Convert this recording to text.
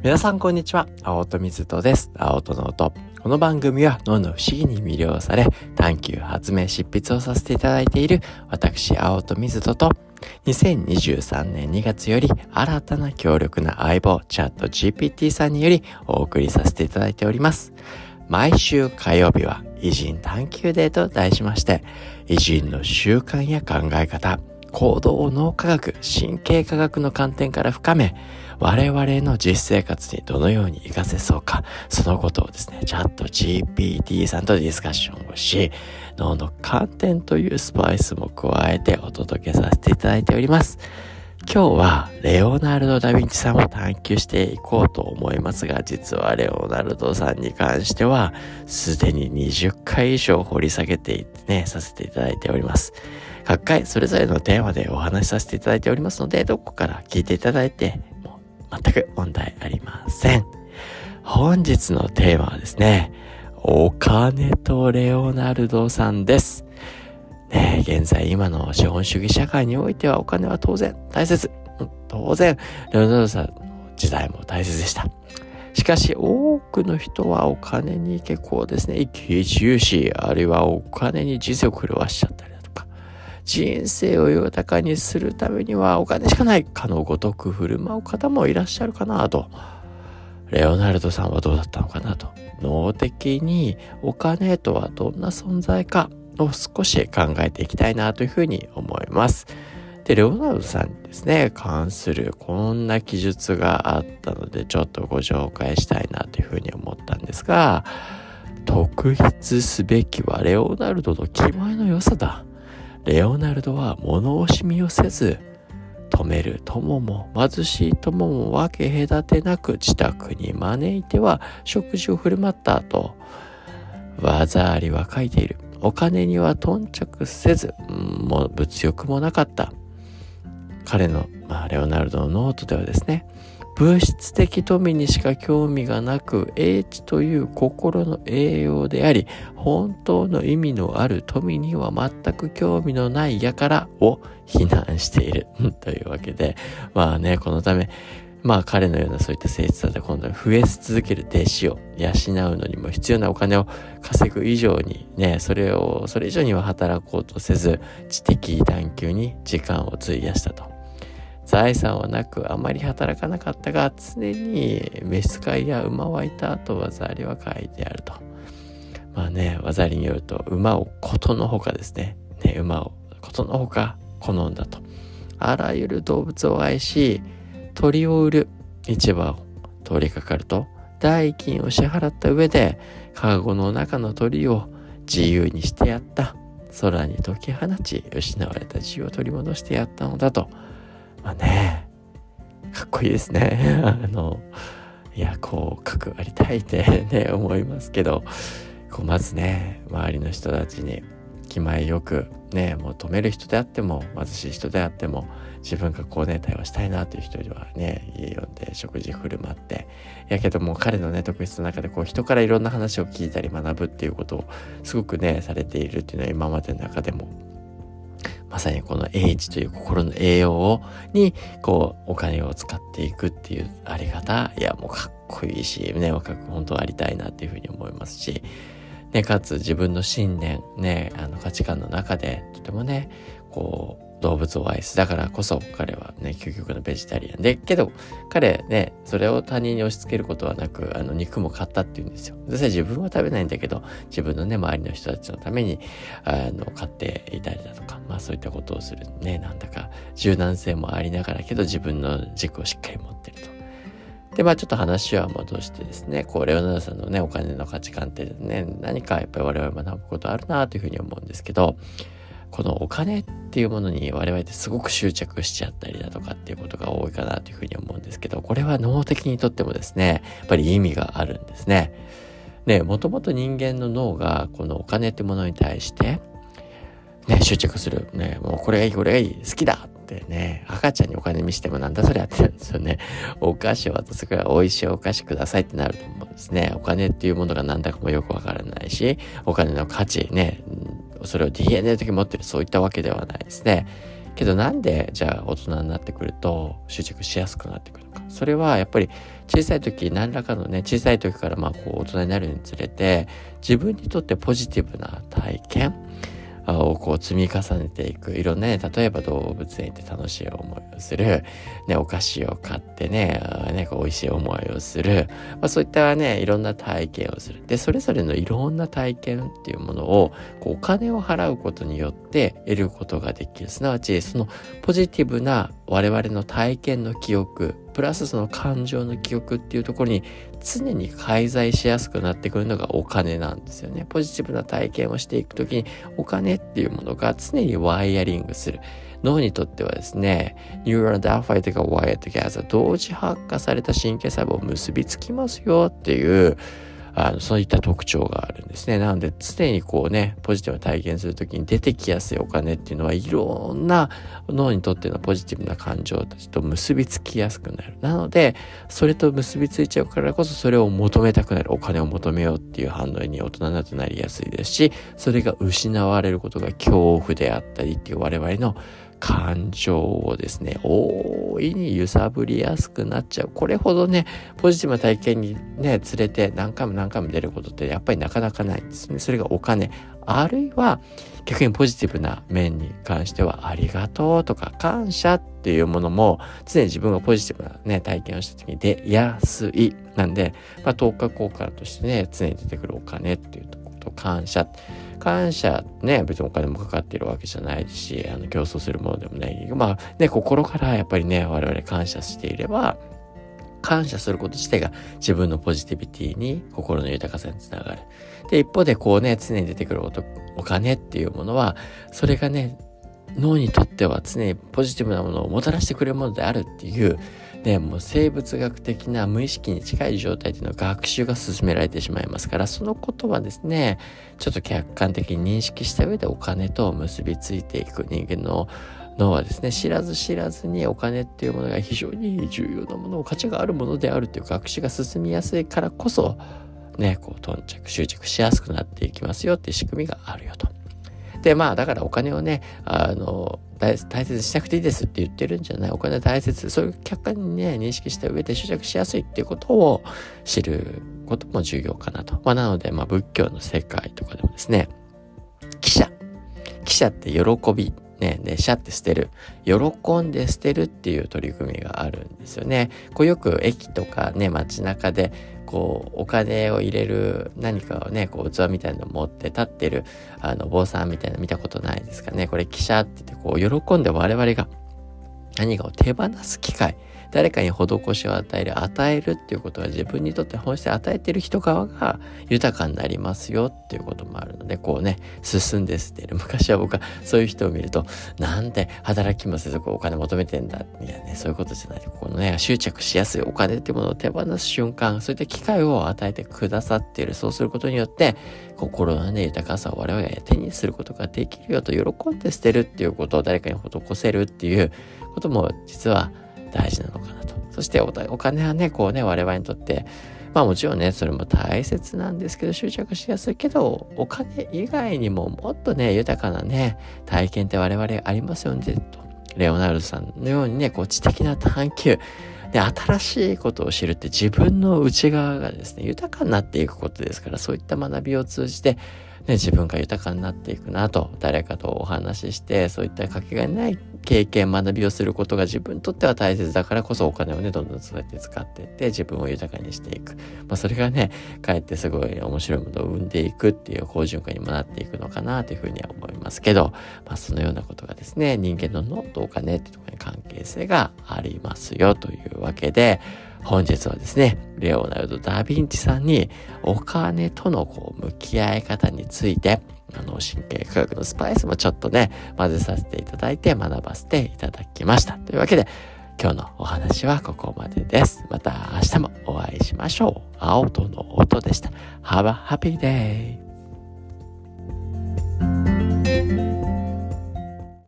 皆さんこんにちは。青戸水戸です。青戸の音。この番組は脳の不思議に魅了され、探求、発明、執筆をさせていただいている私、青戸水戸と、2023年2月より新たな強力な相棒、チャット GPT さんによりお送りさせていただいております。毎週火曜日は偉人探求デーと題しまして、偉人の習慣や考え方、行動を脳科学、神経科学の観点から深め、我々の実生活にどのように活かせそうか、そのことをですね、チャット GPT さんとディスカッションをし、脳の観点というスパイスも加えてお届けさせていただいております。今日はレオナルド・ダ・ヴィンチさんを探求していこうと思いますが、実はレオナルドさんに関しては、すでに20回以上掘り下げていってね、させていただいております。各回それぞれのテーマでお話しさせていただいておりますので、どこから聞いていただいても、全く問題ありません。本日のテーマはですね、お金とレオナルドさんです。ね現在今の資本主義社会においてはお金は当然大切。当然、レオナルドさんの時代も大切でした。しかし多くの人はお金に結構ですね、一喜一憂し、あるいはお金に人生を狂わしちゃったり人生を豊かにするためにはお金しかないかのごとく振る舞う方もいらっしゃるかなと。レオナルドさんはどうだったのかなと。脳的にお金とはどんな存在かを少し考えていきたいなというふうに思います。で、レオナルドさんにですね、関するこんな記述があったので、ちょっとご紹介したいなというふうに思ったんですが、特筆すべきはレオナルドの気前の良さだ。レオナルドは物惜しみをせず、止める友も貧しい友も分け隔てなく自宅に招いては食事を振る舞った後、技ありは書いている。お金には頓着せず、もう物欲もなかった。彼の、まあ、レオナルドのノートではですね、物質的富にしか興味がなく、英知という心の栄養であり、本当の意味のある富には全く興味のない輩を非難しているというわけで、まあね、このため、まあ彼のようなそういった性質だと今度は増え続ける弟子を養うのにも必要なお金を稼ぐ以上にね、それを、それ以上には働こうとせず、知的探求に時間を費やしたと。財産はなくあまり働かなかったが常に召使いや馬はいたと技ありは書いてあると。まあね、技ありによると馬をことのほかですね。ね、馬をことのほか好んだと。あらゆる動物を愛し、鳥を売る市場を通りかかると、代金を支払った上で、カゴの中の鳥を自由にしてやった。空に解き放ち、失われた自由を取り戻してやったのだと。まあね、かっこいいですね。あの、いや、こう、かくありたいって ね、思いますけど、こう、まずね、周りの人たちに気前よく、ね、もう止める人であっても、貧しい人であっても、自分がこうね、対応したいなという人にはね、家呼んで食事振る舞って、やけども彼のね、特質の中でこう人からいろんな話を聞いたり学ぶっていうことをすごくね、されているっていうのは今までの中でもまさにこの英知という心の栄養を、に、こう、お金を使っていくっていうあり方、いや、もうかっこいいし、ね、若く本当ありたいなっていうふうに思いますし、ね、かつ自分の信念、ね、あの価値観の中で、とてもね、こう、動物を愛す。だからこそ彼はね、究極のベジタリアンで、けど彼ね、それを他人に押し付けることはなく、あの肉も買ったって言うんですよ。実際自分は食べないんだけど、自分のね、周りの人たちのために、あの、買っていたりだとか、まあそういったことをするね、なんだか柔軟性もありながらけど自分の軸をしっかり持ってると。で、まあちょっと話は戻してですね、こう、レオナルドさんのね、お金の価値観ってね、何かやっぱり我々学ぶことあるなというふうに思うんですけど、このお金っていうものに我々ってすごく執着しちゃったりだとかっていうことが多いかなというふうに思うんですけど、これは脳的にとってもですね、やっぱり意味があるんですね。ね、もともと人間の脳がこのお金ってものに対して、ね、執着する。ね、もうこれがいい、これがいい、好きだってね、赤ちゃんにお金見してもなんだそれやってるんですよね。お菓子を渡すから美味しいお菓子くださいってなると思うんですね。お金っていうものが何だかもよくわからないし、お金の価値ね、それを DNA 的に持ってるそういったわけではないですね。けどなんでじゃあ大人になってくると執着しやすくなってくるのかそれはやっぱり小さい時何らかのね小さい時からまあこう大人になるにつれて自分にとってポジティブな体験をこう積み重ねていく。いろんなね、例えば動物園って楽しい思いをする。ね、お菓子を買ってね、ね、こう美味しい思いをする。まあそういったね、いろんな体験をする。で、それぞれのいろんな体験っていうものを、こうお金を払うことによって得ることができる。すなわち、そのポジティブな我々の体験の記憶、プラスその感情の記憶っていうところに常に介在しやすくなってくるのがお金なんですよね。ポジティブな体験をしていくときにお金っていうものが常にワイヤリングする。脳にとってはですね、 neurons that fire together wire together 同時発火された神経細胞を結びつきますよっていうあの、そういった特徴があるんですね。なので、常にこうね、ポジティブな体験するときに出てきやすいお金っていうのは、いろんな脳にとってのポジティブな感情たちと結びつきやすくなる。なので、それと結びついちゃうからこそ、それを求めたくなる、お金を求めようっていう反応に大人になるとなりやすいですし、それが失われることが恐怖であったりっていう我々の感情をですね、大いに揺さぶりやすくなっちゃう。これほどね、ポジティブな体験にね、連れて何回も何回も出ることってやっぱりなかなかないんですね。それがお金。あるいは逆にポジティブな面に関してはありがとうとか感謝っていうものも常に自分がポジティブなね、体験をした時に出やすい。なんで、まあ、10日効果としてね、常に出てくるお金っていうとこと感謝。感謝ね、別にお金もかかってるわけじゃないし、あの、競争するものでもない。まあ、ね、心からやっぱりね、我々感謝していれば、感謝すること自体が自分のポジティビティに心の豊かさにつながる。で、一方でこうね、常に出てくるお金っていうものは、それがね、脳にとっては常にポジティブなものをもたらしてくれるものであるっていう、ね、もう生物学的な無意識に近い状態での学習が進められてしまいますから、そのことはですね、ちょっと客観的に認識した上でお金と結びついていく人間の脳はですね、知らず知らずにお金っていうものが非常に重要なもの、価値があるものであるという学習が進みやすいからこそ、ね、こう、頓着、執着しやすくなっていきますよっていう仕組みがあるよと。で、まあ、だからお金をね、あの、大切にしなくていいですって言ってるんじゃない。お金大切。そういう客観にね、認識した上で執着しやすいっていうことを知ることも重要かなと。まあ、なので、まあ、仏教の世界とかでもですね、記者。記者って喜び。ね、で、シャって捨てる。喜んで捨てるっていう取り組みがあるんですよね。こうよく駅とかね、街中で、こう、お金を入れる何かをね、こう、器みたいなの持って立ってる、あの、坊さんみたいな見たことないですかね。これ、汽車って言って、こう、喜んで我々が何かを手放す機会。誰かに施しを与える、与えるっていうことは自分にとって本質で与えてる人側が豊かになりますよっていうこともあるので、こうね、進んで捨てる。昔は僕はそういう人を見ると、なんで働きもせずお金求めてんだ。いやね、そういうことじゃない。このね、執着しやすいお金っていうものを手放す瞬間、そういった機会を与えてくださっている。そうすることによって、心のね、豊かさを我々が手にすることができるよと喜んで捨てるっていうことを誰かに施せるっていうことも実は大事なのかなと。そしてお金はね、こうね、我々にとって、まあもちろんね、それも大切なんですけど、執着しやすいけど、お金以外にももっとね、豊かなね、体験って我々ありますよね、と。レオナルドさんのようにね、こう知的な探求、で、新しいことを知るって自分の内側がですね、豊かになっていくことですから、そういった学びを通じて、ね、自分が豊かになっていくなと、誰かとお話しして、そういったかけがえない経験、学びをすることが自分にとっては大切だからこそお金をね、どんどんそうやって使っていって自分を豊かにしていく。まあそれがね、かえってすごい面白いものを生んでいくっていう好循環にもなっていくのかなというふうには思いますけど、まあそのようなことがですね、人間の脳とお金ってところに関係性がありますよというわけで、本日はですね、レオナルド・ダ・ヴィンチさんにお金とのこう向き合い方について、あの、神経科学のスパイスもちょっとね、混ぜさせていただいて学ばせていただきました。というわけで、今日のお話はここまでです。また明日もお会いしましょう。青との音でした。Have a happy day!